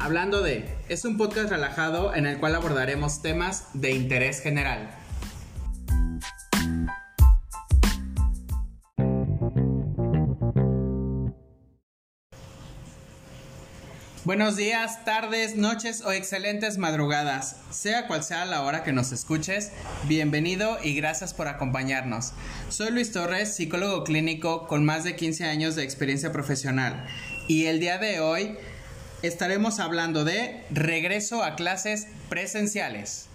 Hablando de, es un podcast relajado en el cual abordaremos temas de interés general. Buenos días, tardes, noches o excelentes madrugadas. Sea cual sea la hora que nos escuches, bienvenido y gracias por acompañarnos. Soy Luis Torres, psicólogo clínico con más de 15 años de experiencia profesional. Y el día de hoy estaremos hablando de regreso a clases presenciales.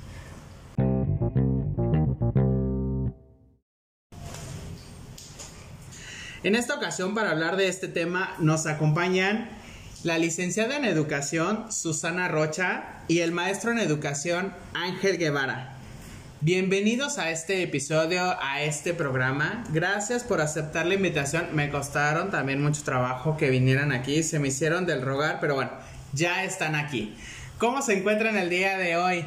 En esta ocasión, para hablar de este tema, nos acompañan la licenciada en educación Susana Rocha y el maestro en educación Ángel Guevara. Bienvenidos a este episodio, a este programa. Gracias por aceptar la invitación. Me costaron también mucho trabajo que vinieran aquí. Se me hicieron del rogar, pero bueno, ya están aquí. ¿Cómo se encuentran el día de hoy?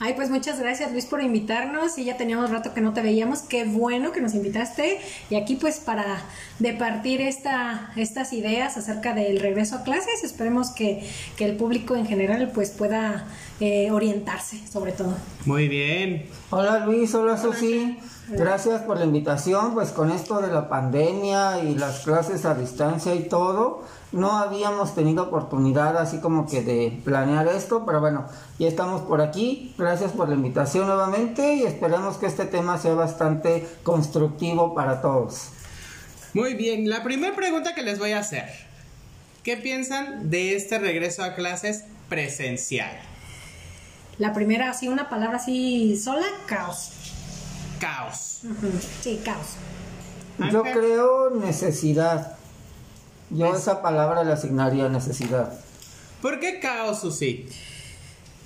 Ay, pues muchas gracias Luis por invitarnos y ya teníamos rato que no te veíamos, qué bueno que nos invitaste y aquí pues para departir esta, estas ideas acerca del regreso a clases, esperemos que, que el público en general pues pueda eh, orientarse sobre todo. Muy bien. Hola Luis, hola Susi. Gracias por la invitación, pues con esto de la pandemia y las clases a distancia y todo, no habíamos tenido oportunidad así como que de planear esto, pero bueno, ya estamos por aquí. Gracias por la invitación nuevamente y esperemos que este tema sea bastante constructivo para todos. Muy bien, la primera pregunta que les voy a hacer. ¿Qué piensan de este regreso a clases presencial? La primera, así una palabra así sola, caos. Caos. Sí, caos. Yo creo necesidad. Yo esa palabra le asignaría necesidad. ¿Por qué caos, Susi?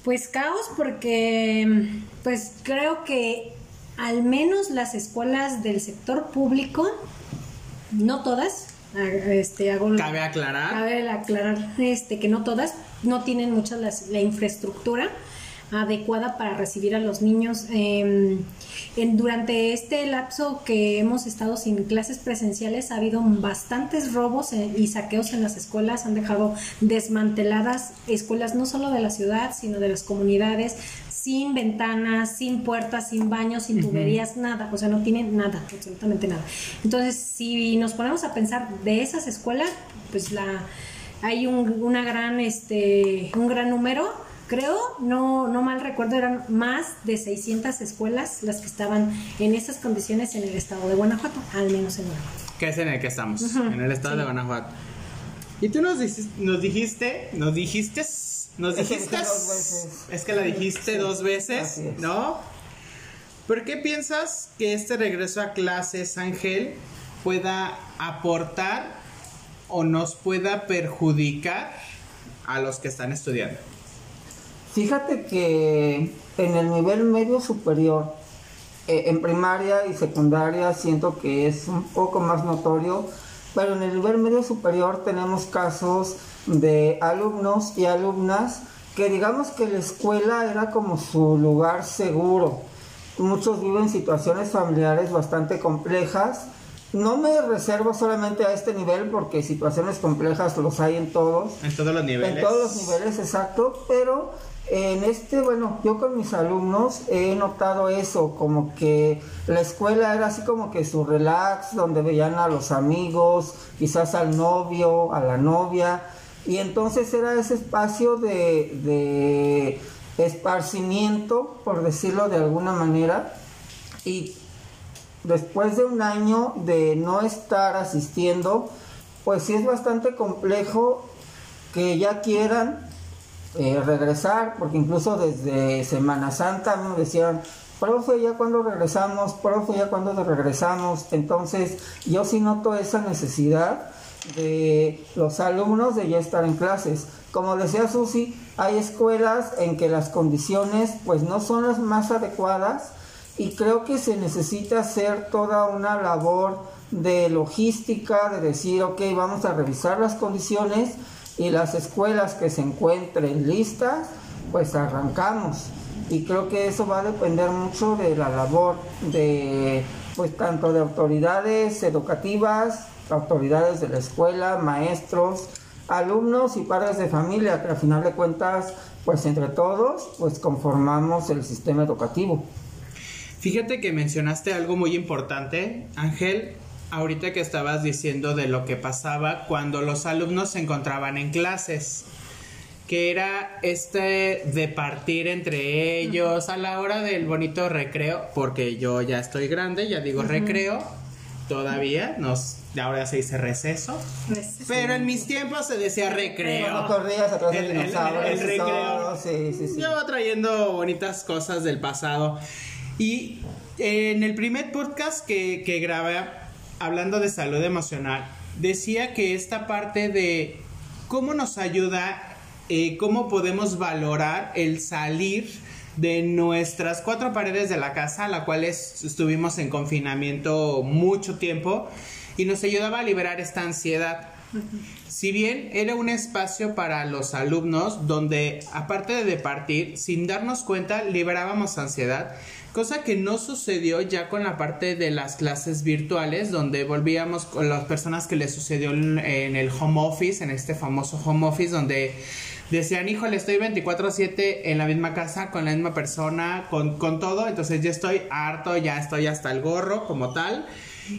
Pues caos porque, pues creo que al menos las escuelas del sector público, no todas, este, hago cabe aclarar, cabe aclarar, este, que no todas, no tienen mucha la infraestructura adecuada para recibir a los niños. Em, en, durante este lapso que hemos estado sin clases presenciales ha habido bastantes robos eh, y saqueos en las escuelas, han dejado desmanteladas escuelas no solo de la ciudad, sino de las comunidades, sin ventanas, sin puertas, sin baños, sin tuberías, nada, o sea, no tienen nada, absolutamente nada. Entonces, si nos ponemos a pensar de esas escuelas, pues la hay un, una gran, este, un gran número creo, no, no mal recuerdo, eran más de 600 escuelas las que estaban en esas condiciones en el estado de Guanajuato, al menos en Guanajuato. Que es en el que estamos, en el estado de Guanajuato. Y tú nos, nos dijiste, nos dijiste, nos dijiste, es que la dijiste dos veces, ¿no? ¿Por qué piensas que este regreso a clases, Ángel, pueda aportar o nos pueda perjudicar a los que están estudiando? Fíjate que en el nivel medio superior, eh, en primaria y secundaria siento que es un poco más notorio, pero en el nivel medio superior tenemos casos de alumnos y alumnas que digamos que la escuela era como su lugar seguro. Muchos viven situaciones familiares bastante complejas. No me reservo solamente a este nivel porque situaciones complejas los hay en todos. En todos los niveles. En todos los niveles, exacto. Pero en este, bueno, yo con mis alumnos he notado eso, como que la escuela era así como que su relax, donde veían a los amigos, quizás al novio, a la novia, y entonces era ese espacio de, de esparcimiento, por decirlo de alguna manera, y después de un año de no estar asistiendo, pues sí es bastante complejo que ya quieran eh, regresar, porque incluso desde Semana Santa me decían, profe, ya cuando regresamos, profe, ya cuando regresamos. Entonces, yo sí noto esa necesidad de los alumnos de ya estar en clases. Como decía Susi, hay escuelas en que las condiciones pues no son las más adecuadas y creo que se necesita hacer toda una labor de logística, de decir, ok, vamos a revisar las condiciones y las escuelas que se encuentren listas, pues arrancamos. Y creo que eso va a depender mucho de la labor de, pues tanto de autoridades educativas, autoridades de la escuela, maestros, alumnos y padres de familia, que al final de cuentas, pues entre todos, pues conformamos el sistema educativo. Fíjate que mencionaste algo muy importante, Ángel, ahorita que estabas diciendo de lo que pasaba cuando los alumnos se encontraban en clases que era este de partir entre ellos a la hora del bonito recreo, porque yo ya estoy grande, ya digo recreo, todavía, nos, ahora se dice receso, pero en mis tiempos se decía recreo. corrías atrás del El- el- dinosaurio, el eso, recreo. sí, sí, sí. Yo trayendo bonitas cosas del pasado. Y en el primer podcast que, que grabé, hablando de salud emocional, decía que esta parte de cómo nos ayuda, eh, cómo podemos valorar el salir de nuestras cuatro paredes de la casa, la cual es- estuvimos en confinamiento mucho tiempo, y nos ayudaba a liberar esta ansiedad. Si bien era un espacio para los alumnos donde, aparte de departir, sin darnos cuenta, liberábamos ansiedad, cosa que no sucedió ya con la parte de las clases virtuales, donde volvíamos con las personas que les sucedió en, el home office, en este famoso home office, donde decían, híjole, estoy 24/7 en la misma casa, con la misma persona, con, con todo, entonces ya estoy harto, ya estoy hasta el gorro como tal.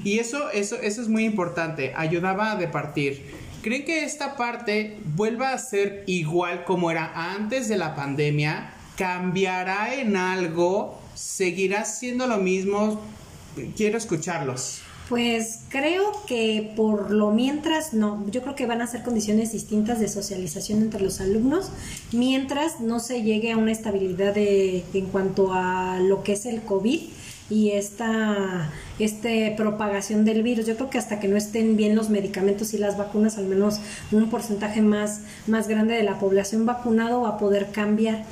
Y eso, eso, eso es muy importante, ayudaba a departir. ¿Creen que esta parte vuelva a ser igual como era antes de la pandemia? ¿Cambiará en algo? ¿Seguirá siendo lo mismo? Quiero escucharlos. Pues creo que por lo mientras no, yo creo que van a ser condiciones distintas de socialización entre los alumnos, mientras no se llegue a una estabilidad de, en cuanto a lo que es el COVID y esta este propagación del virus. Yo creo que hasta que no estén bien los medicamentos y las vacunas, al menos un porcentaje más, más grande de la población vacunado va a poder cambiar.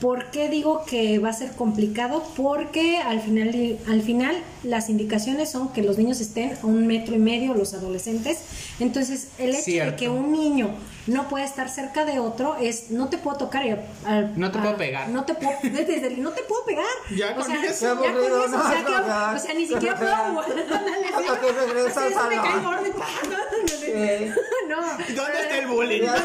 ¿Por qué digo que va a ser complicado? Porque al final, al final las indicaciones son que los niños estén a un metro y medio, los adolescentes. Entonces, el hecho de que un niño no puede estar cerca de otro es no te puedo tocar. y al- No te a- puedo pegar. No te puedo, desde el- no te puedo pegar. Ya o con sea, eso. Ya con aburrido, eso, no, o sea, no, que- ya. o sea, ni siquiera puedo. Hasta que regresas eso a la- No. ¿Dónde está el bullying? Ya sé,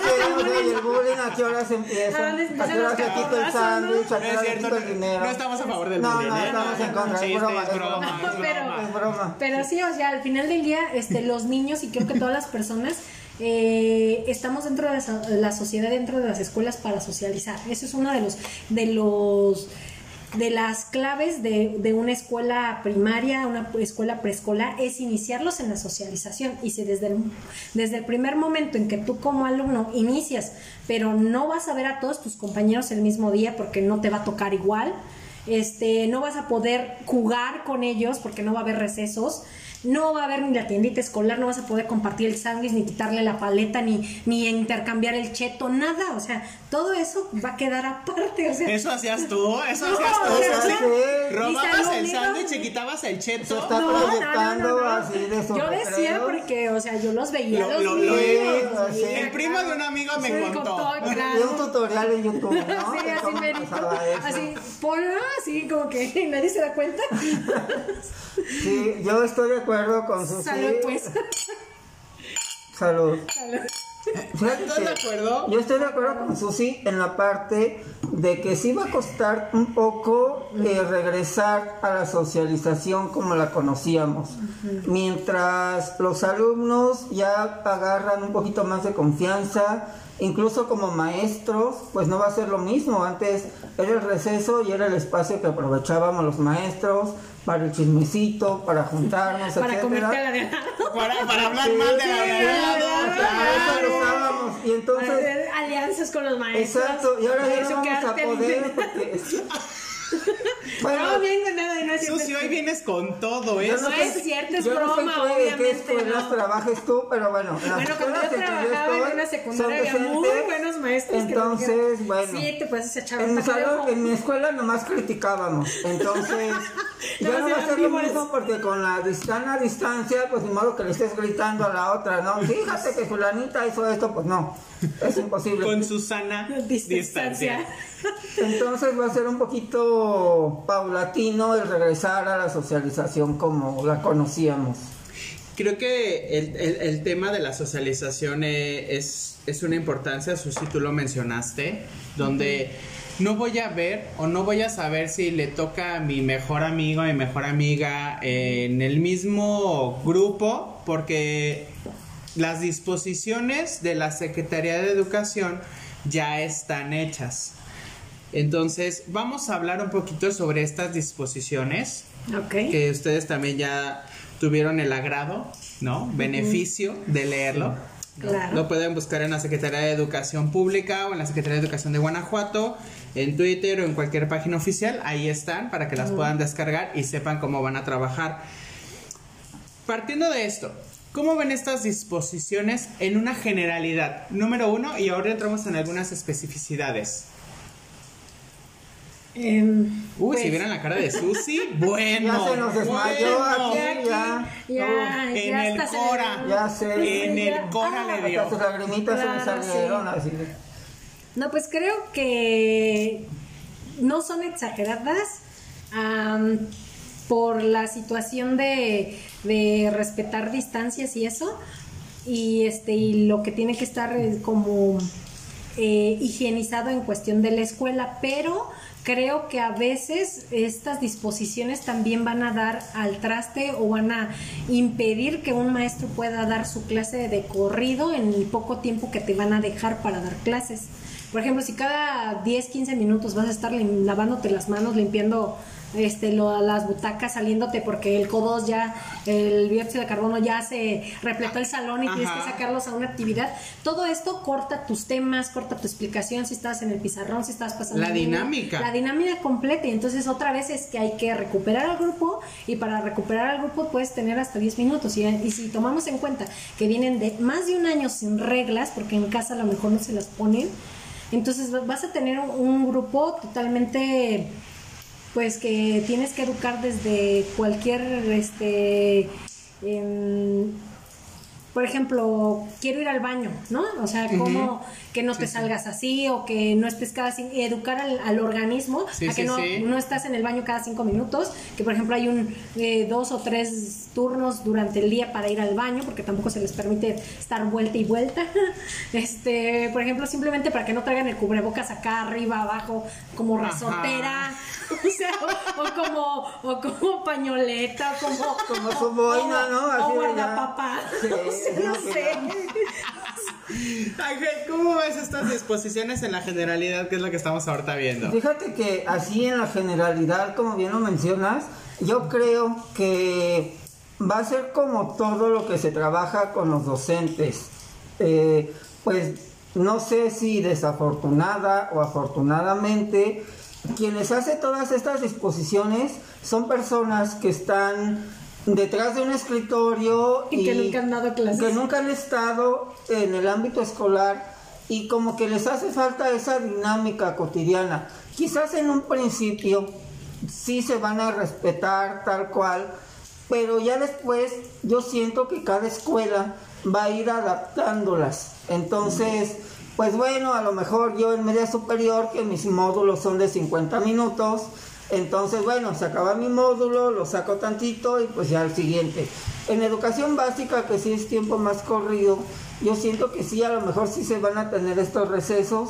el bullying, ¿a qué horas empieza? ¿A dónde ¿A empiezan qué hora se quita el sándwich? ¿A No qué hora se quita el no, dinero? no estamos a favor del No, bullying, no, ¿eh? estamos en contra, es broma, es broma, es Pero- broma. Pero sí, o sea, al final del día, este, los niños y creo que todas las personas eh, estamos dentro de la, la sociedad, dentro de las escuelas para socializar. Eso es uno de los, de los de las claves de, de una escuela primaria, una escuela preescolar, es iniciarlos en la socialización. Y si desde el, desde el primer momento en que tú como alumno inicias, pero no vas a ver a todos tus compañeros el mismo día porque no te va a tocar igual, este, no vas a poder jugar con ellos porque no va a haber recesos, no va a haber ni la tiendita escolar, no vas a poder compartir el sándwich, ni quitarle la paleta, ni, ni intercambiar el cheto, nada, o sea, todo eso va a quedar aparte, o sea, Eso hacías tú, eso No, hacías tú. o sea, sí. Robabas el se sándwich y quitabas el Se cheto. está No, no, proyectando no, no, no. así de Yo decía porque, o sea, yo los veía. Lo- los lo- lo- sí. El primo de un amigo me Sí, contó. claro. Y un tutorial en YouTube, ¿no? Sí, así merito. Así, ponlo así como que nadie se da cuenta. Sí, yo estoy de acuerdo con Susi. Salud, pues. Salud. Salud. ¿Estás de acuerdo? Yo estoy de acuerdo con Susi en la parte de que sí va a costar un poco eh, regresar a la socialización como la conocíamos. Mientras los alumnos ya agarran un poquito más de confianza, incluso como maestros, pues no va a ser lo mismo. Antes era el receso y era el espacio que aprovechábamos los maestros para el chismecito, para juntarnos, Para etcétera. Para, para hablar Sí, mal de la sí, verdad. Para eso Claro. estábamos. Y entonces Hacer alianzas con los maestros. Exacto, y ahora ya Eso no vamos a poder libre. No, Bueno, bien de nada, no es. Susi, hoy vienes con todo, ¿eh? yo no sé- es cierto, es yo no sé broma, obviamente, qué escuelas no. trabajes tú, pero bueno. en Bueno, cuando yo que trabajaba en una secundaria había muy buenos maestros que Entonces, dijeron, bueno. Sí, te puedes echar En mi, salón- en mi escuela nomás criticábamos, entonces ya Nomás no va a ser lo mismo porque con la distan a distancia, pues ni modo que le estés gritando a la otra, ¿no? Fíjate que fulanita hizo esto, pues no, es imposible. Con Susana Distancia. distancia. Entonces va a ser un poquito paulatino el regresar a la socialización como la conocíamos. creo que el, el- el tema de la socialización eh, es, es una importancia, Susi, tú lo mencionaste, donde no voy a ver o no voy a saber si le toca a mi mejor amigo, a mi mejor amiga en el mismo grupo, porque las disposiciones de la Secretaría de Educación ya están hechas. Entonces, vamos a hablar un poquito sobre estas disposiciones Ok. que ustedes también ya tuvieron el agrado, ¿no? Beneficio de leerlo. Claro. Lo pueden buscar en la Secretaría de Educación Pública o en la Secretaría de Educación de Guanajuato, en Twitter o en cualquier página oficial. Ahí están para que las puedan descargar y sepan cómo van a trabajar. Partiendo de esto, ¿cómo ven estas disposiciones en una generalidad? Número uno, y ahora entramos en algunas especificidades. Em, Uy, pues, si vieran la cara de Susi, bueno. Ya se nos desmayó bueno. aquí, Ya, ya. ya, en ya el se Cora. Ya sé. En el. Cora Ah, le dio. Hasta sus lagrimitas se me Claro, salieron sí. así. de- No, pues creo que no son exageradas por la situación de, de respetar distancias y eso. Y este, y lo que tiene que estar eh, como eh, higienizado en cuestión de la escuela, pero creo que a veces estas disposiciones también van a dar al traste o van a impedir que un maestro pueda dar su clase de corrido en el poco tiempo que te van a dejar para dar clases. Por ejemplo, si cada 10, 15 minutos vas a estar lavándote las manos, limpiando este, lo- las butacas, saliéndote porque el CO2 ya, el dióxido de carbono ya se repletó el salón y tienes que sacarlos a una actividad. Todo esto corta tus temas, corta tu explicación, si estás en el pizarrón, si estás pasando... La dinámica. La dinámica completa. Y entonces otra vez es que hay que recuperar al grupo y para recuperar al grupo puedes tener hasta 10 minutos. Y, y si tomamos en cuenta que vienen de más de un año sin reglas, porque en casa a lo mejor no se las ponen, entonces va- vas a tener un, un grupo totalmente pues que tienes que educar desde cualquier este em, por ejemplo, quiero ir al baño, ¿no? O sea, como que no te salgas así o que no estés cada cinco, educar al, al organismo Sí, a que no, no estás en el baño cada cinco minutos, que por ejemplo hay un eh, dos o tres turnos durante el día para ir al baño, porque tampoco se les permite estar vuelta y vuelta. Este, por ejemplo, simplemente para que no traigan el cubrebocas acá arriba, abajo, como Ajá. resortera, o sea, o, o como, o como pañoleta, como, Como su boina, o- ¿no? O Así ya. guardapapá. Sí, sé. Ángel, ¿cómo ves estas disposiciones en la generalidad, que es lo que estamos ahorita viendo? Fíjate que así en la generalidad, como bien lo mencionas, yo creo que va a ser como todo lo que se trabaja con los docentes. Eh, pues no sé si desafortunada o afortunadamente, quienes hacen todas estas disposiciones son personas que están detrás de un escritorio Y que nunca han dado clases. que nunca han estado en el ámbito escolar y como que les hace falta esa dinámica cotidiana. Quizás en un principio sí se van a respetar tal cual, pero ya después yo siento que cada escuela va a ir adaptándolas. Entonces, pues bueno, a lo mejor yo en media superior, que mis módulos son de 50 minutos, entonces bueno, se acaba mi módulo, lo saco tantito y pues ya al siguiente. En educación básica, que sí es tiempo más corrido, yo siento que sí, a lo mejor sí se van a tener estos recesos,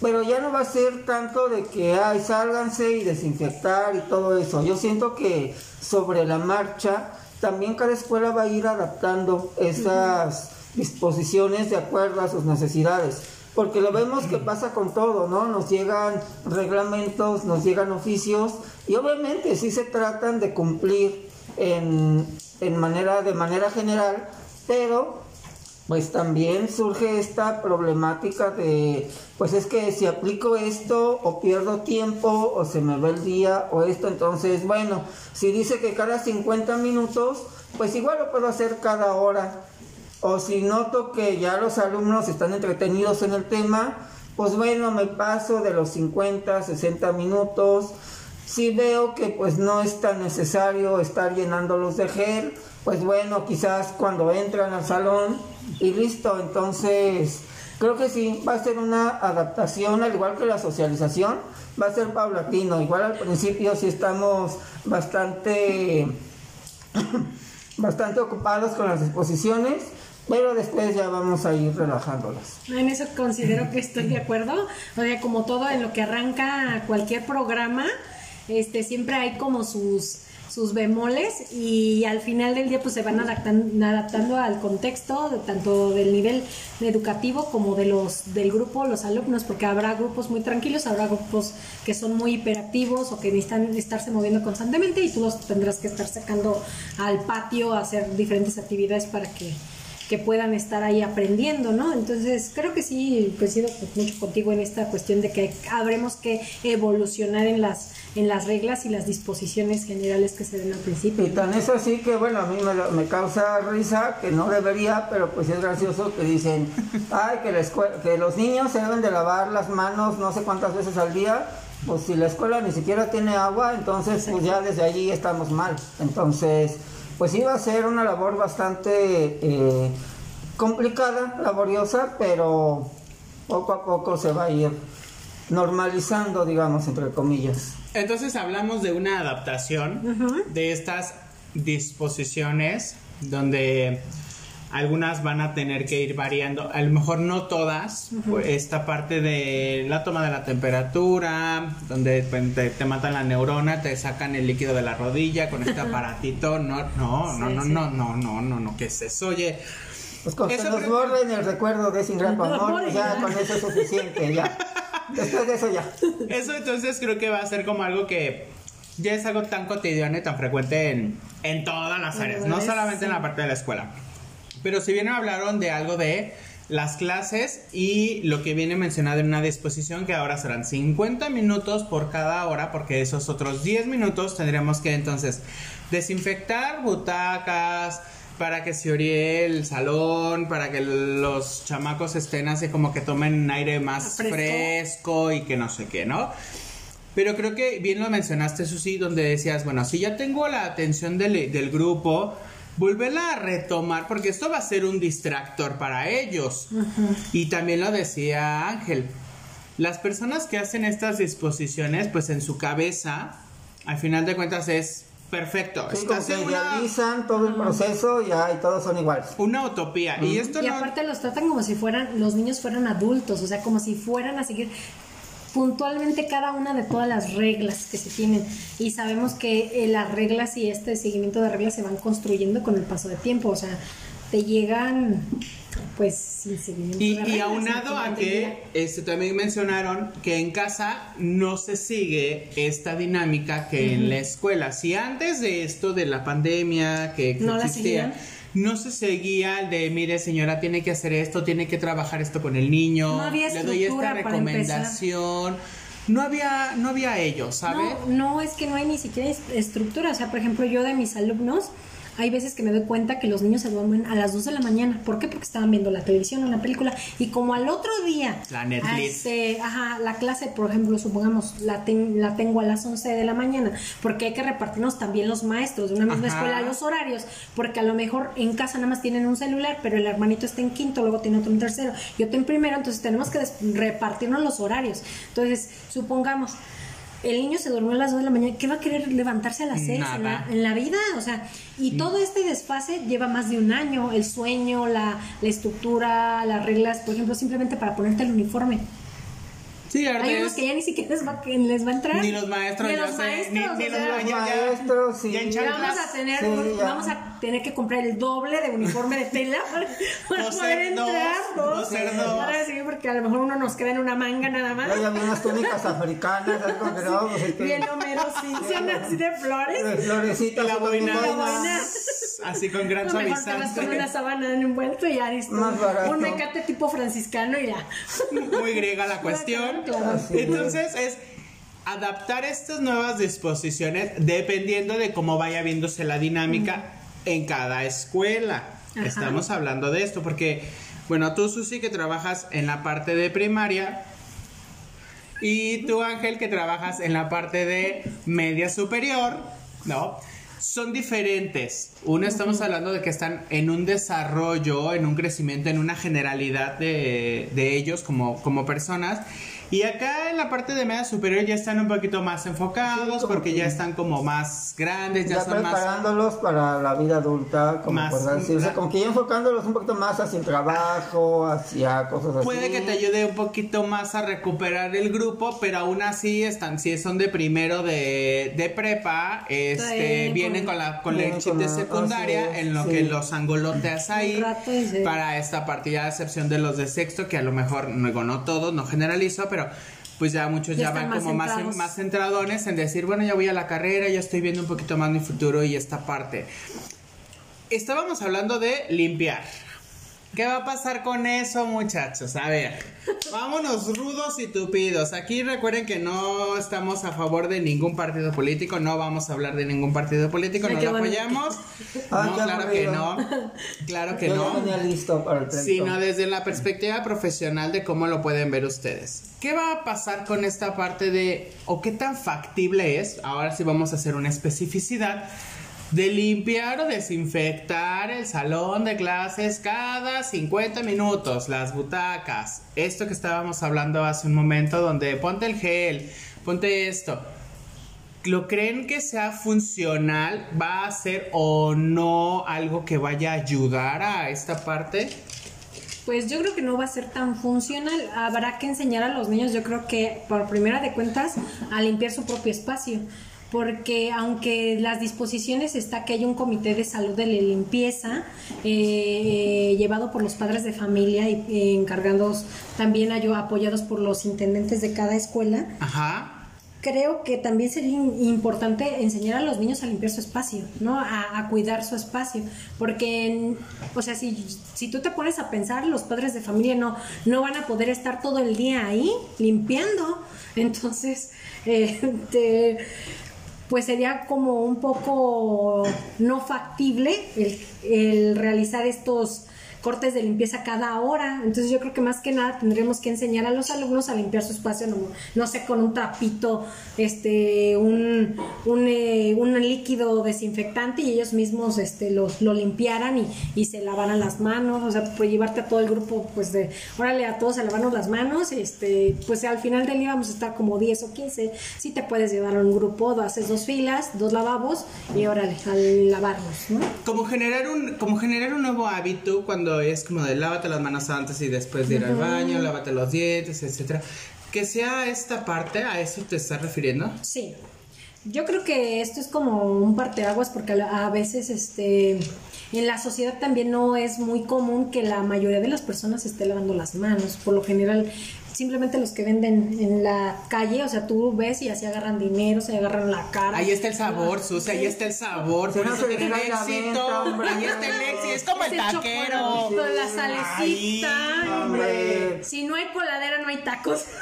pero ya no va a ser tanto de que, ay, sálganse y desinfectar y todo eso. Yo siento que sobre la marcha también cada escuela va a ir adaptando esas disposiciones de acuerdo a sus necesidades. Porque lo vemos que pasa con todo, ¿no? Nos llegan reglamentos, nos llegan oficios y obviamente sí se tratan de cumplir en, en manera, de manera general, pero pues también surge esta problemática de, pues es que si aplico esto o pierdo tiempo o se me va el día o esto, entonces bueno, si dice que cada 50 minutos, pues igual lo puedo hacer cada hora. O si noto que ya los alumnos están entretenidos en el tema, pues bueno, me paso de los 50, 60 minutos. Si veo que pues no es tan necesario estar llenándolos de gel, pues bueno, quizás cuando entran al salón y listo, entonces creo que sí, va a ser una adaptación, al igual que la socialización, va a ser paulatino. Igual al principio sí estamos bastante bastante ocupados con las exposiciones, pero después ya vamos a ir relajándolas. En eso considero que estoy de acuerdo. O sea, como todo en lo que arranca cualquier programa, este siempre hay como sus sus bemoles y al final del día pues se van adaptando, adaptando al contexto de, tanto del nivel educativo como de los del grupo, los alumnos, porque habrá grupos muy tranquilos, habrá grupos que son muy hiperactivos o que necesitan estarse moviendo constantemente y tú los tendrás que estar sacando al patio a hacer diferentes actividades para que que puedan estar ahí aprendiendo, ¿no? Entonces, creo que sí coincido mucho contigo en esta cuestión de que habremos que evolucionar en las en las reglas y las disposiciones generales que se den al principio. Y tan es así que, bueno, a mí me, causa risa, que no debería, pero pues es gracioso que dicen, ay, que, la que los niños se deben de lavar las manos no sé cuántas veces al día, pues si la escuela ni siquiera tiene agua, entonces pues ya desde allí estamos mal. Entonces pues iba a ser una labor bastante eh, complicada, laboriosa, pero poco a poco se va a ir normalizando, digamos, entre comillas. Entonces hablamos de una adaptación de estas disposiciones donde algunas van a tener que ir variando, a lo mejor no todas, pues, esta parte de la toma de la temperatura, donde pues, te, matan la neurona, te sacan el líquido de la rodilla con este aparatito, no, no, no, no, no, no, no, no, no, ¿qué es eso? Oye, pues con eso nos borren el recuerdo de Sin Rap Amor, no, ya con eso es suficiente, ya. Después de eso ya. Eso entonces creo que va a ser como algo que ya es algo tan cotidiano y tan frecuente en, en todas las áreas, no solamente en la parte de la escuela. Pero si bien hablaron de algo de las clases y lo que viene mencionado en una disposición que ahora serán 50 minutos por cada hora porque esos otros 10 minutos tendremos que entonces desinfectar butacas para que se orie el salón, para que los chamacos estén así como que tomen aire más fresco, y que no sé qué, ¿no? Pero creo que bien lo mencionaste, Susi, donde decías, bueno, si ya tengo la atención del, del grupo, volverla a retomar, porque esto va a ser un distractor para ellos. Y también lo decía Ángel, las personas que hacen estas disposiciones, pues en su cabeza, al final de cuentas es perfecto. Sí, realizan todo el proceso ya, y todos son iguales. Una utopía. Y esto y aparte los tratan como si fueran, los niños fueran adultos, o sea, como si fueran a seguir puntualmente cada una de todas las reglas que se tienen. Y sabemos que eh, las reglas y este seguimiento de reglas se van construyendo con el paso de tiempo, o sea, te llegan pues sin seguimiento y, de y aunado a que este, también mencionaron que en casa no se sigue esta dinámica que en la escuela. Si antes de esto de la pandemia que, no existía, no se seguía el de, mire señora, tiene que hacer esto, tiene que trabajar esto con el niño, no había le doy esta recomendación. No había, no había ello, ¿sabe? No, no, es que no hay ni siquiera estructura. O sea, por ejemplo, yo de mis alumnos, hay veces que me doy cuenta que los niños se duermen a las 2 de la mañana. ¿Por qué? Porque estaban viendo la televisión o una película. Y como al otro día. La Netflix. Ajá, la clase, por ejemplo, supongamos, la, la tengo a las 11 de la mañana. Porque hay que repartirnos también los maestros de una misma escuela los horarios. Porque a lo mejor en casa nada más tienen un celular, pero el hermanito está en quinto, luego tiene otro en tercero, yo tengo en primero. Entonces tenemos que repartirnos los horarios. Entonces, supongamos el niño se durmió a las 2 de la mañana, ¿qué va a querer levantarse a las 6 en la, vida? O sea, y todo este desfase lleva más de un año, el sueño, la, la estructura, las reglas, por ejemplo, simplemente para ponerte el uniforme. Sí, Hay unos que ya ni siquiera les va, les va a entrar. Ni los maestros, ni los maestros, ni, los maestros, sí. vamos a tener, vamos a tener que comprar el doble de uniforme de tela para, poder entrar. Dos, Para sí, porque a lo mejor uno nos queda en una manga nada más. Hay unas túnicas africanas, algo no, pues, Bien Homero Simpson, así de flores. De florecitas. La boina. La boina. Así con gran no, suavizante. con una sábana envuelto y ya listo. Más barato. Un mecate tipo franciscano y ya. Muy griega la cuestión. Entonces es adaptar estas nuevas disposiciones dependiendo de cómo vaya viéndose la dinámica en cada escuela. Estamos hablando de esto porque, bueno, tú Susi que trabajas en la parte de primaria y tú Ángel que trabajas en la parte de media superior, ¿no? son diferentes. Uno estamos hablando de que están en un desarrollo, en un crecimiento, en una generalidad de, ellos como, como personas. Y acá en la parte de media superior ya están un poquito más enfocados porque ya están como más grandes, ya, Ya son más... preparándolos para la vida adulta, como Más- por decirse, como que ya enfocándolos un poquito más hacia el trabajo, hacia cosas así. Puede que te ayude un poquito más a recuperar el grupo, pero aún así están, si son de primero de, de prepa, este, Traen vienen con- con la con el chip con de secundaria, en lo sí. que los angoloteas ahí para esta partida, a excepción de los de sexto, que a lo mejor, no, no todos, no generalizo, pero pues ya muchos Ya van más como más, más centradones en decir, bueno, ya voy a la carrera, ya estoy viendo un poquito más mi futuro y esta parte. Estábamos hablando de limpiar. ¿Qué va a pasar con eso, muchachos? A ver, vámonos rudos y tupidos. Aquí recuerden que no estamos a favor de ningún partido político, no vamos a hablar de ningún partido político, Ay, no lo bonito. apoyamos. No, claro que no. Claro que Yo no venía listo para el pleito. sino desde la perspectiva profesional de cómo lo pueden ver ustedes. ¿Qué va a pasar con esta parte de, o qué tan factible es, ahora sí vamos a hacer una especificidad, de limpiar o desinfectar el salón de clases cada 50 minutos, las butacas, esto que estábamos hablando hace un momento, donde ponte el gel, ponte esto. ¿Lo creen que sea funcional? ¿Va a ser o no algo que vaya a ayudar a esta parte? Pues yo creo que no va a ser tan funcional. Habrá que enseñar a los niños, yo creo que por primera de cuentas, a limpiar su propio espacio. Porque aunque las disposiciones está que hay un comité de salud de limpieza eh, llevado por los padres de familia y eh, encargados también apoyados por los intendentes de cada escuela, Ajá. creo que también sería importante enseñar a los niños a limpiar su espacio, ¿no? A, a cuidar su espacio. Porque, en- o sea, si, si tú te pones a pensar, los padres de familia no, no van a poder estar todo el día ahí limpiando. Entonces, eh, te- pues sería como un poco no factible el, el realizar estos cortes de limpieza cada hora. Entonces yo creo que más que nada tendremos que enseñar a los alumnos a limpiar su espacio, no, no sé, con un trapito, este, un, un, eh, un líquido desinfectante y ellos mismos este, lo, lo limpiaran y, y se lavaran las manos, o sea, pues llevarte a todo el grupo, pues de, órale a todos a lavarnos las manos, este, pues al final del día vamos a estar como 10 o 15, si te puedes llevar a un grupo, haces dos filas, dos lavabos y órale, a lavarnos, ¿no? Como generar un, como generar un nuevo hábito cuando es como de lávate las manos antes y después de ir al baño, lávate los dientes, etcétera. Que sea esta parte, ¿a eso te estás refiriendo? Sí. Yo creo que esto es como un parteaguas porque a veces este en la sociedad también no es muy común que la mayoría de las personas esté lavando las manos. Por lo general, simplemente los que venden en la calle, o sea, tú ves y así agarran dinero, se agarran la cara. Ahí está el sabor, Susi, ahí está el sabor, por no eso tienen éxito. hombre. Ahí está el éxito, es como el taquero. la salecita. Ay, hombre. Si no hay coladera, no hay tacos.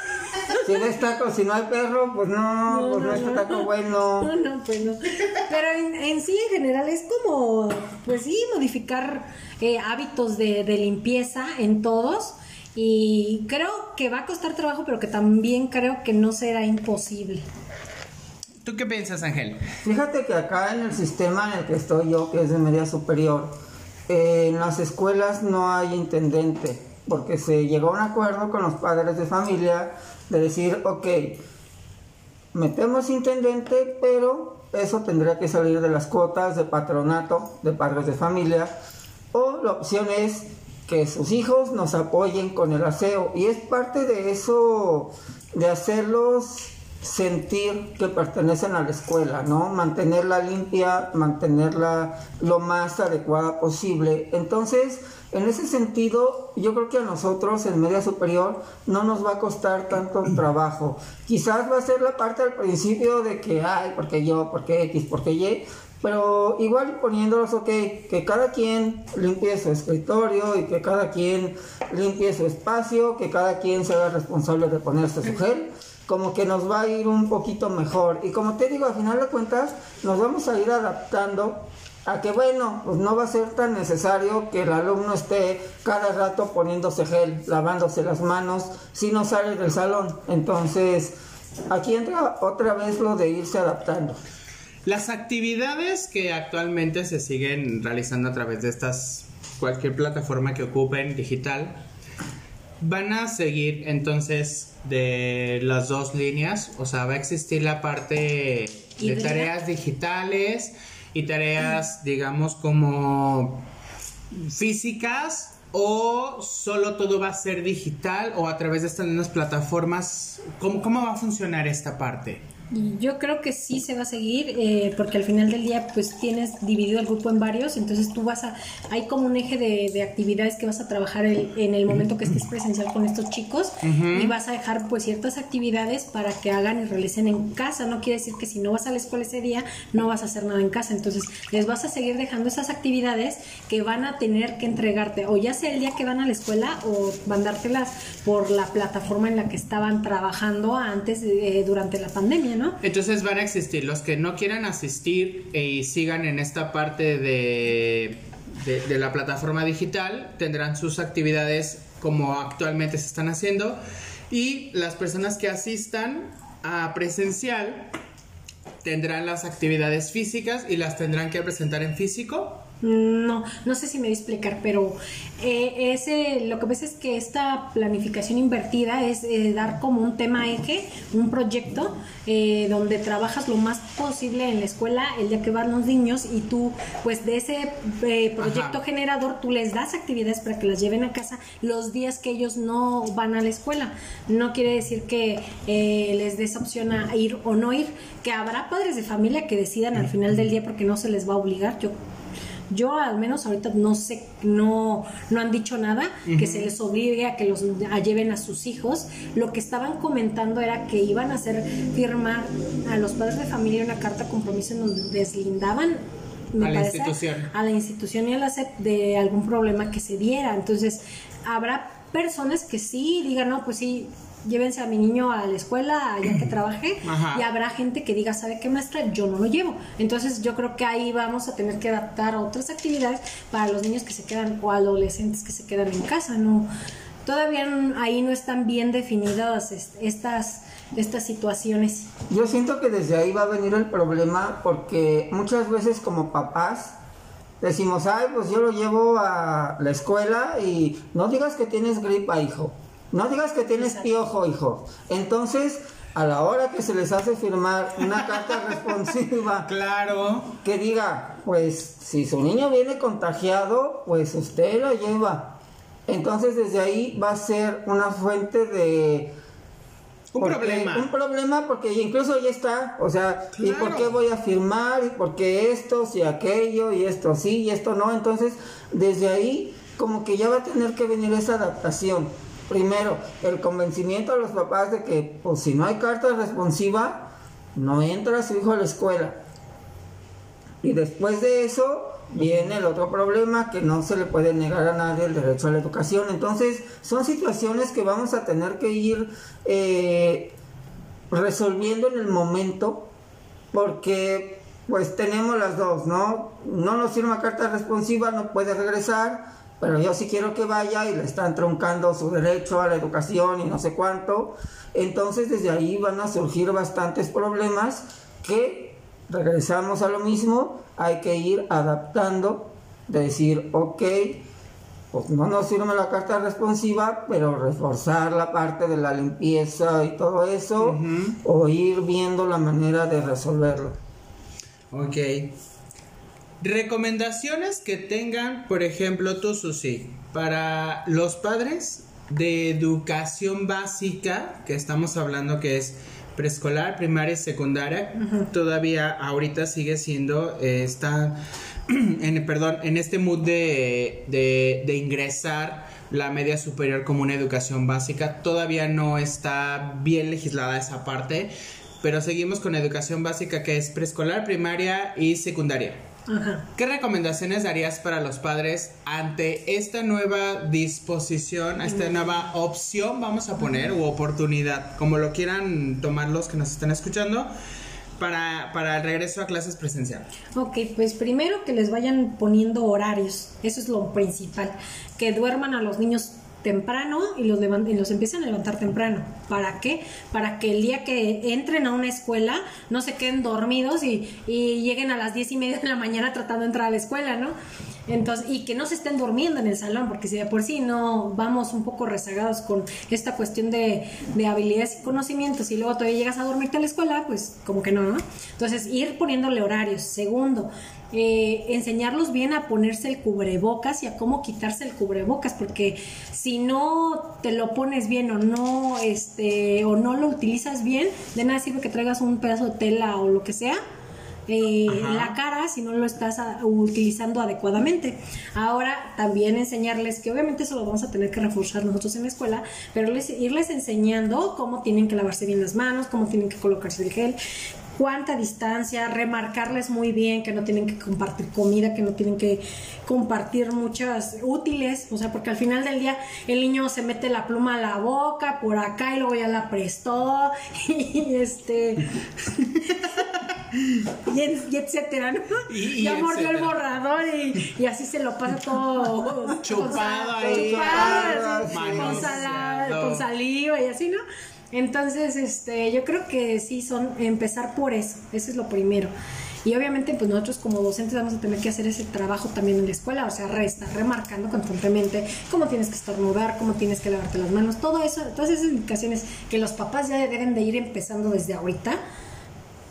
Si ves taco, si no hay perro, pues no, pues no, es taco bueno. No, no, pues no. Pero en, en sí, en general, es como, pues sí, modificar eh, hábitos de, de limpieza en todos. Y creo que va a costar trabajo, pero que también creo que no será imposible. ¿Tú qué piensas, Ángel? Fíjate que acá en el sistema en el que estoy yo, que es de media superior, eh, en las escuelas no hay intendente, porque se llegó a un acuerdo con los padres de familia de decir, ok, metemos intendente, pero eso tendría que salir de las cuotas de patronato de padres de familia, o la opción es que sus hijos nos apoyen con el aseo, y es parte de eso, de hacerlos sentir que pertenecen a la escuela, ¿no? Mantenerla limpia, mantenerla lo más adecuada posible. Entonces, en ese sentido, yo creo que a nosotros en media superior no nos va a costar tanto trabajo. Quizás va a ser la parte al principio de que, ay, porque yo, porque X, porque Y, pero igual poniéndolos, ok, que cada quien limpie su escritorio y que cada quien limpie su espacio, que cada quien se haga responsable de ponerse su gel como que nos va a ir un poquito mejor. Y como te digo, al final de cuentas, nos vamos a ir adaptando a que, bueno, pues no va a ser tan necesario que el alumno esté cada rato poniéndose gel, lavándose las manos, si no sale del salón. Entonces, aquí entra otra vez lo de irse adaptando. Las actividades que actualmente se siguen realizando a través de estas cualquier plataforma que ocupen digital van a seguir entonces de las dos líneas, o sea, va a existir la parte de tareas digitales y tareas, digamos, como físicas o solo todo va a ser digital o a través de estas mismas plataformas. ¿Cómo, cómo va a funcionar esta parte? Y Yo creo que sí se va a seguir, eh, porque al final del día pues tienes dividido el grupo en varios, entonces tú vas a, hay como un eje de, de actividades que vas a trabajar el- en el momento que estés presencial con estos chicos y vas a dejar pues ciertas actividades para que hagan y realicen en casa, no quiere decir que si no vas a la escuela ese día no vas a hacer nada en casa, entonces les vas a seguir dejando esas actividades que van a tener que entregarte o ya sea el día que van a la escuela o mandártelas por la plataforma en la que estaban trabajando antes eh, durante la pandemia, Entonces van a existir los que no quieran asistir y sigan en esta parte de, de, de la plataforma digital, tendrán sus actividades como actualmente se están haciendo y las personas que asistan a presencial tendrán las actividades físicas y las tendrán que presentar en físico. No, no sé si me voy a explicar, pero eh, ese, lo que pasa es que esta planificación invertida es eh, dar como un tema eje, un proyecto eh, donde trabajas lo más posible en la escuela el día que van los niños y tú, pues de ese eh, proyecto Ajá. generador, tú les das actividades para que las lleven a casa los días que ellos no van a la escuela. No quiere decir que eh, les des opción a ir o no ir, que habrá padres de familia que decidan al final del día porque no se les va a obligar. Yo yo al menos ahorita no sé, no, no han dicho nada que se les obligue a que los a lleven a sus hijos. Lo que estaban comentando era que iban a hacer firmar a los padres de familia una carta compromiso en donde deslindaban me A la parece, institución. a la institución y a la SEP de algún problema que se diera. Entonces, habrá personas que sí digan, no, pues sí, llévense a mi niño a la escuela, allá que trabaje, Ajá. y habrá gente que diga, ¿sabe qué maestra? Yo no lo llevo. Entonces, yo creo que ahí vamos a tener que adaptar otras actividades para los niños que se quedan o adolescentes que se quedan en casa, ¿no? Todavía ahí no están bien definidas es- estas, estas situaciones. Yo siento que desde ahí va a venir el problema porque muchas veces como papás decimos, ay, pues yo lo llevo a la escuela y no digas que tienes gripa, hijo. No digas que tienes piojo, hijo. Entonces, a la hora que se les hace firmar una carta responsiva Claro. que diga, pues si su niño viene contagiado, pues usted lo lleva. Entonces desde ahí va a ser una fuente de... Un porque- problema. Un problema porque incluso ya está, o sea, ¿y por qué voy a firmar? ¿Y por qué esto, si aquello, y esto sí, y esto no? Entonces, desde ahí, como que ya va a tener que venir esa adaptación. Primero, el convencimiento a los papás de que, pues si no hay carta responsiva, no entra su hijo a la escuela. Y después de eso viene el otro problema que no se le puede negar a nadie el derecho a la educación. Entonces son situaciones que vamos a tener que ir eh, resolviendo en el momento porque pues tenemos las dos, ¿no? No nos firma carta responsiva, no puede regresar, pero yo sí quiero que vaya y le están truncando su derecho a la educación y no sé cuánto. Entonces desde ahí van a surgir bastantes problemas que regresamos a lo mismo, hay que ir adaptando, decir, ok, pues no nos sirve la carta responsiva, pero reforzar la parte de la limpieza y todo eso, o ir viendo la manera de resolverlo. Ok. Recomendaciones que tengan, por ejemplo, tú, Susi, para los padres de educación básica, que estamos hablando que es preescolar, primaria y secundaria, todavía ahorita sigue siendo, eh, está, en, perdón, en este mood de, de, de ingresar la media superior como una educación básica, todavía no está bien legislada esa parte, pero seguimos con educación básica que es preescolar, primaria y secundaria. Ajá. ¿Qué recomendaciones darías para los padres ante esta nueva disposición, esta nueva opción, vamos a poner, u oportunidad, como lo quieran tomar los que nos están escuchando, para, para el regreso a clases presenciales? Ok, pues primero que les vayan poniendo horarios, eso es lo principal, que duerman a los niños temprano y los, y los empiecen a levantar temprano. ¿Para qué? Para que el día que entren a una escuela no se queden dormidos y, y lleguen a las diez y media de la mañana tratando de entrar a la escuela, ¿no? Entonces, y que no se estén durmiendo en el salón, porque si de por sí no vamos un poco rezagados con esta cuestión de, de habilidades y conocimientos y luego todavía llegas a dormirte a la escuela, pues como que no, ¿no? Entonces, ir poniéndole horarios. Segundo, eh, enseñarlos bien a ponerse el cubrebocas y a cómo quitarse el cubrebocas, porque si no te lo pones bien o no, este, o no lo utilizas bien, de nada sirve que traigas un pedazo de tela o lo que sea, eh, la cara si no lo estás a- utilizando adecuadamente. Ahora también enseñarles que obviamente eso lo vamos a tener que reforzar nosotros en la escuela, pero les- irles enseñando cómo tienen que lavarse bien las manos, cómo tienen que colocarse el gel, cuánta distancia, remarcarles muy bien que no tienen que compartir comida, que no tienen que compartir muchas útiles, o sea, porque al final del día el niño se mete la pluma a la boca por acá y luego ya la prestó y este y, etcétera, ¿no? Y- ya mordió el borrador y, y así se lo pasa todo Chupado con ahí. chupado, así, con saliva y así, ¿no? Entonces, este, yo creo que sí son empezar por eso, eso es lo primero. Y obviamente, pues nosotros como docentes vamos a tener que hacer ese trabajo también en la escuela, o sea, re- estar remarcando constantemente cómo tienes que estornudar, cómo tienes que lavarte las manos, todo eso, todas esas indicaciones que los papás ya deben de ir empezando desde ahorita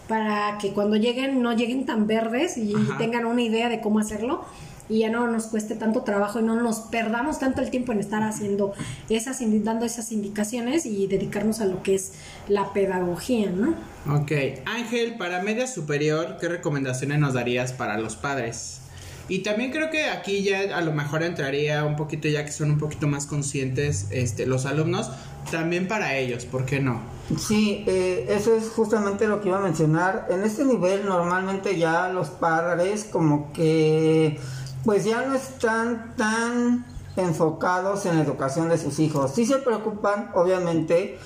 para que cuando lleguen no lleguen tan verdes y Ajá. tengan una idea de cómo hacerlo y ya no nos cueste tanto trabajo y no nos perdamos tanto el tiempo en estar haciendo esas dando esas indicaciones y dedicarnos a lo que es la pedagogía, ¿no? Ok, Ángel, para media superior, ¿qué recomendaciones nos darías para los padres? Y también creo que aquí ya a lo mejor entraría un poquito, ya que son un poquito más conscientes este, los alumnos, también para ellos, ¿por qué no? Sí, eh, eso es justamente lo que iba a mencionar. En este nivel normalmente ya los padres como que pues ya no están tan enfocados en la educación de sus hijos. Sí se preocupan, obviamente,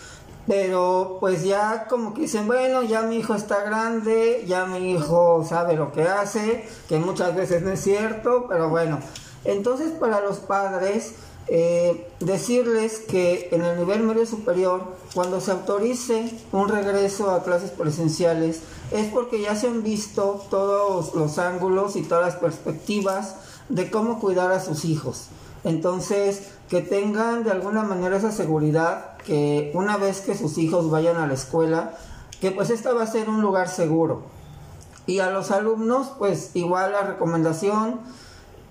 pero pues ya como que dicen, bueno, ya mi hijo está grande, ya mi hijo sabe lo que hace, que muchas veces no es cierto, pero bueno. Entonces para los padres, eh, decirles que en el nivel medio superior, cuando se autorice un regreso a clases presenciales, es porque ya se han visto todos los ángulos y todas las perspectivas de cómo cuidar a sus hijos. Entonces, que tengan de alguna manera esa seguridad que una vez que sus hijos vayan a la escuela, que pues esta va a ser un lugar seguro. Y a los alumnos, pues igual la recomendación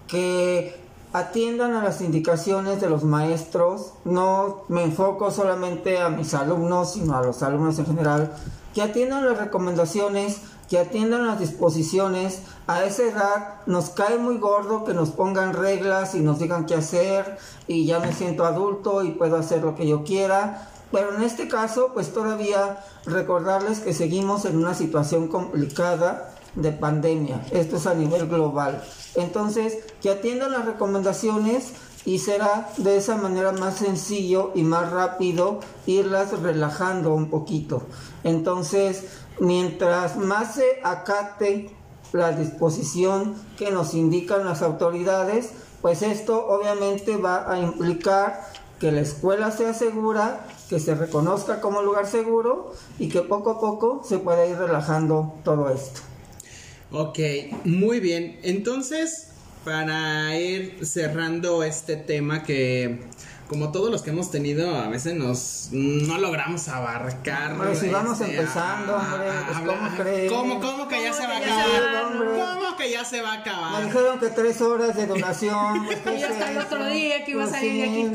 que atiendan a las indicaciones de los maestros. No me enfoco solamente a mis alumnos, sino a los alumnos en general. Que atiendan las recomendaciones, que atiendan las disposiciones. A esa edad nos cae muy gordo que nos pongan reglas y nos digan qué hacer y ya me siento adulto y puedo hacer lo que yo quiera. Pero en este caso, pues todavía recordarles que seguimos en una situación complicada de pandemia. Esto es a nivel global. Entonces, que atiendan las recomendaciones y será de esa manera más sencillo y más rápido irlas relajando un poquito. Entonces, mientras más se acate la disposición que nos indican las autoridades, pues esto obviamente va a implicar que la escuela sea segura, que se reconozca como lugar seguro y que poco a poco se pueda ir relajando todo esto. Ok, muy bien. Entonces, para ir cerrando este tema que, como todos los que hemos tenido, a veces nos no logramos abarcar. Hombre, si vamos este, empezando, hombre, pues, ¿cómo crees? ¿Cómo, cómo que ya ¿Cómo se va a ya acabar? ¿Cómo que ya se va a Me acabar? dijeron que tres horas de duración. pues, ¿qué Y hasta el otro día que iba a Pues, salir de aquí. sí,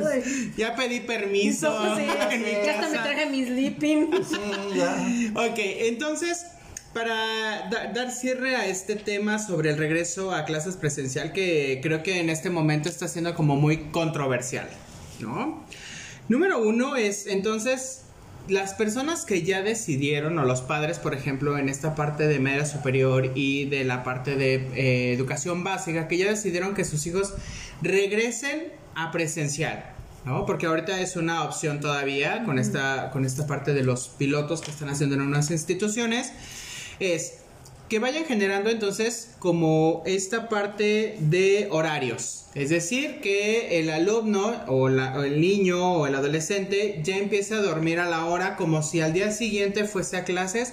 todo. Ya pedí permiso. Sí, en mi ya hasta me casa. traje mi sleeping. Sí, ya. Ok, entonces, para da- dar cierre a este tema sobre el regreso a clases presencial, que creo que en este momento está siendo como muy controversial, ¿no? Número uno es, entonces, las personas que ya decidieron, o los padres, por ejemplo, en esta parte de media superior y de la parte de eh, educación básica, que ya decidieron que sus hijos regresen a presencial. ¿no? Porque ahorita es una opción todavía con esta, con esta parte de los pilotos que están haciendo en unas instituciones. Es que vayan generando entonces como esta parte de horarios. Es decir, que el alumno o, la- o el niño o el adolescente ya empiece a dormir a la hora como si al día siguiente fuese a clases,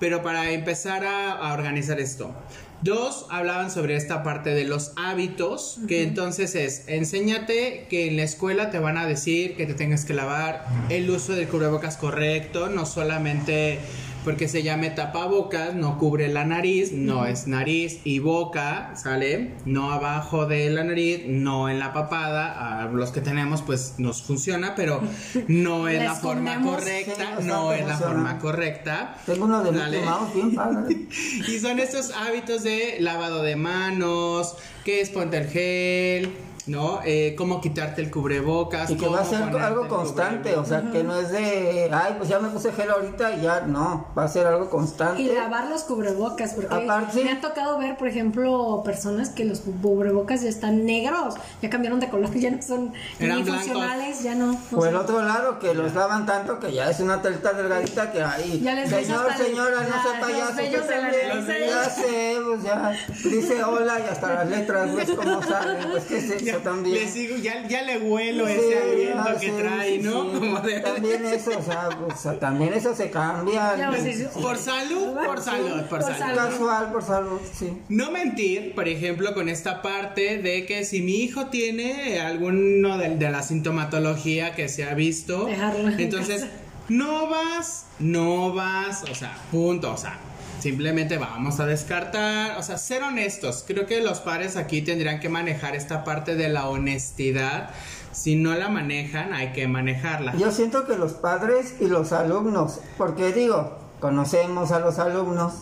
pero para empezar a, a organizar esto. Dos, hablaban sobre esta parte de los hábitos, que entonces es, enséñate que en la escuela te van a decir que te tengas que lavar, el uso del cubrebocas correcto, no solamente porque se llame tapabocas, no cubre la nariz, no es nariz y boca, ¿sale? No abajo de la nariz, no en la papada, a los que tenemos pues nos funciona, pero no es La forma correcta, Sí, no es la forma correcta. Tengo uno de Mouse bien padre. Y son estos hábitos de lavado de manos, que es ponte el gel, ¿no? Eh, cómo quitarte el cubrebocas. Y que va a ser algo el constante, o sea, que no es de, ay, pues ya me puse gel ahorita y ya, no, va a ser algo constante. Y lavar los cubrebocas, porque Aparte- me ha tocado ver, por ejemplo, personas que los cubrebocas ya están negros, ya cambiaron de color, ya no son Eran ni funcionales, ya no. no O el otro lado, que los lavan tanto que ya es una telita delgadita que ahí. Ya les ves Señor, señora, la- no los payaso. también. Ya sé, pues ya. Dice hola y hasta las letras, ves cómo salen. Pues que es eso Ya, también. le sigo, ya, ya le huelo Sí, ese aliento ah, que sí, trae, sí, ¿no? sí. Como de- También eso, o sea, o sea, también eso se cambia. Pues, sí, sí. Por salud, por salud, por Por salud. salud. Casual, por salud, sí. No mentir, por ejemplo, con esta parte de que si mi hijo tiene alguno de, de la sintomatología que se ha visto, Dejarlo en entonces casa. no vas, no vas, o sea, punto, o sea, simplemente vamos a descartar, o sea, ser honestos. Creo que los padres aquí tendrían que manejar esta parte de la honestidad. Si no la manejan, hay que manejarla. Yo siento que los padres y los alumnos, porque digo, conocemos a los alumnos,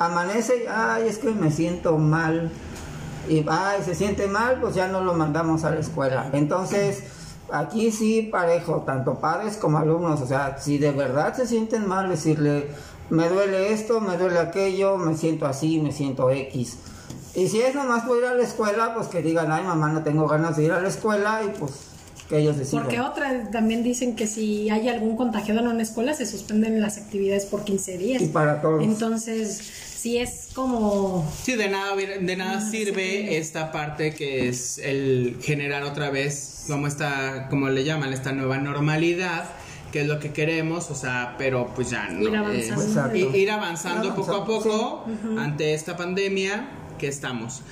amanece y, ay, es que me siento mal, y ay, se siente mal, pues ya no lo mandamos a la escuela. Entonces, aquí sí parejo, tanto padres como alumnos, o sea, si de verdad se sienten mal, decirle, me duele esto, me duele aquello, me siento así, me siento X. Y si es nomás por ir a la escuela, pues que digan, ay mamá, no tengo ganas de ir a la escuela y pues que ellos decidan. Porque otra también dicen que si hay algún contagiado en una escuela se suspenden las actividades por 15 días. Y para todos. Entonces, sí es como Sí, de nada, de nada sirve esta parte que es el generar otra vez como esta, como le llaman, esta nueva normalidad, que es lo que queremos, o sea, pero pues ya no. Ir avanzando. eh, ir avanzando poco a poco ante esta pandemia que estamos.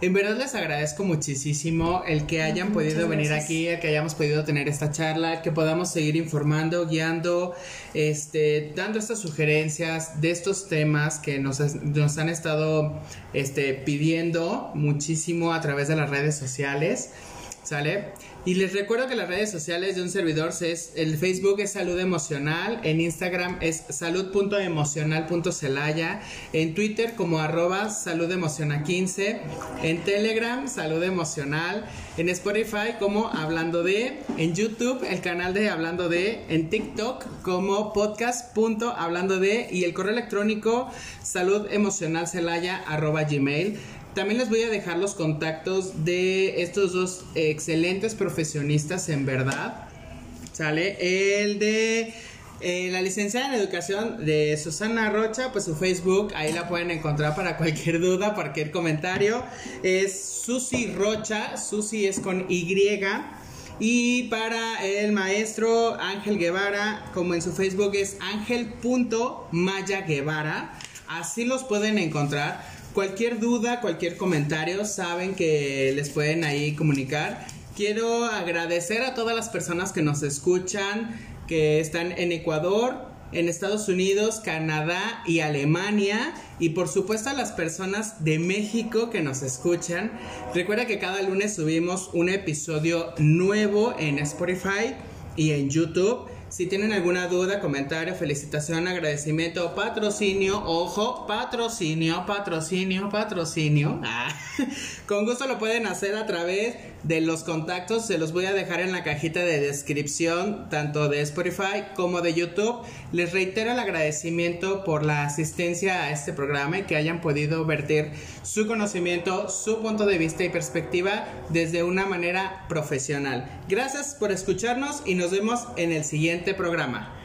En verdad les agradezco muchísimo el que hayan Muchas podido venir gracias. aquí, el que hayamos podido tener esta charla, que podamos seguir informando, guiando, este, dando estas sugerencias de estos temas que nos, nos han estado este, pidiendo muchísimo a través de las redes sociales. ¿Sale? Y les recuerdo que las redes sociales de un servidor es el Facebook es Salud Emocional, en Instagram es salud.emocional.celaya, en Twitter como arroba salud emocional 15, en Telegram salud emocional, en Spotify como hablando de, en YouTube el canal de hablando de, en TikTok como podcast.hablando de y el correo electrónico salud arroba gmail. También les voy a dejar los contactos de estos dos excelentes profesionistas en verdad. ¿Sale? El de eh, la licenciada en educación de Susana Rocha, pues su Facebook, ahí la pueden encontrar para cualquier duda, cualquier comentario. Es Susi Rocha, Susi es con Y. Y para el maestro Ángel Guevara, como en su Facebook es ángel.maya Guevara, así los pueden encontrar. Cualquier duda, cualquier comentario, saben que les pueden ahí comunicar. Quiero agradecer a todas las personas que nos escuchan, que están en Ecuador, en Estados Unidos, Canadá y Alemania. Y por supuesto a las personas de México que nos escuchan. Recuerda que cada lunes subimos un episodio nuevo en Spotify y en YouTube. Si tienen alguna duda, comentario, felicitación, agradecimiento patrocinio, ojo, patrocinio, patrocinio, patrocinio. Ah, con gusto lo pueden hacer a través de los contactos. Se los voy a dejar en la cajita de descripción, tanto de Spotify como de YouTube. Les reitero el agradecimiento por la asistencia a este programa y que hayan podido vertir su conocimiento, su punto de vista y perspectiva desde una manera profesional. Gracias por escucharnos y nos vemos en el siguiente programa.